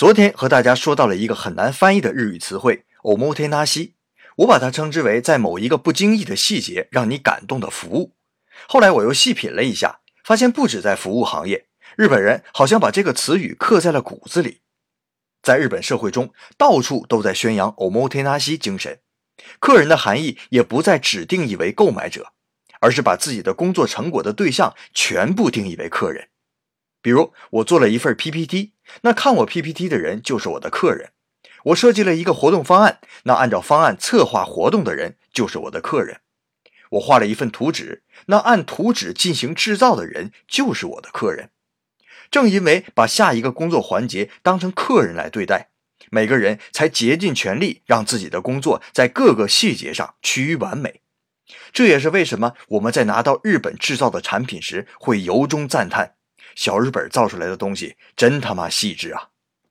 昨天和大家说到了一个很难翻译的日语词汇，omotenasi 我把它称之为在某一个不经意的细节让你感动的服务。后来我又细品了一下，发现不止在服务行业，日本人好像把这个词语刻在了骨子里。在日本社会中，到处都在宣扬 omotenasi 精神。客人的含义也不再只定义为购买者，而是把自己的工作成果的对象全部定义为客人。比如，我做了一份 PPT，那看我 PPT 的人就是我的客人；我设计了一个活动方案，那按照方案策划活动的人就是我的客人；我画了一份图纸，那按图纸进行制造的人就是我的客人。正因为把下一个工作环节当成客人来对待，每个人才竭尽全力让自己的工作在各个细节上趋于完美。这也是为什么我们在拿到日本制造的产品时会由衷赞叹。小日本造出来的东西真他妈细致啊！